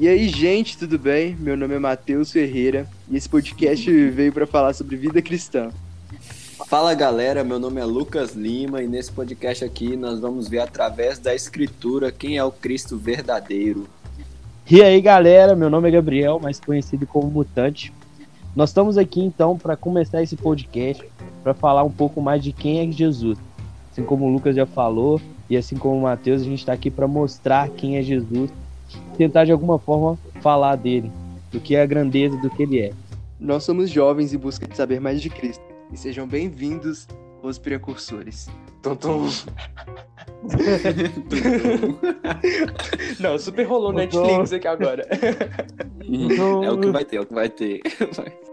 E aí, gente, tudo bem? Meu nome é Matheus Ferreira e esse podcast veio para falar sobre vida cristã. Fala galera, meu nome é Lucas Lima e nesse podcast aqui nós vamos ver através da escritura quem é o Cristo verdadeiro. E aí galera, meu nome é Gabriel, mais conhecido como Mutante. Nós estamos aqui então para começar esse podcast para falar um pouco mais de quem é Jesus. Assim como o Lucas já falou e assim como o Matheus, a gente está aqui para mostrar quem é Jesus tentar de alguma forma falar dele, do que é a grandeza do que ele é. Nós somos jovens em busca de saber mais de Cristo. E sejam bem-vindos os precursores. Tum. Não, super rolou Netflix aqui agora. é o que vai ter, é o que vai ter.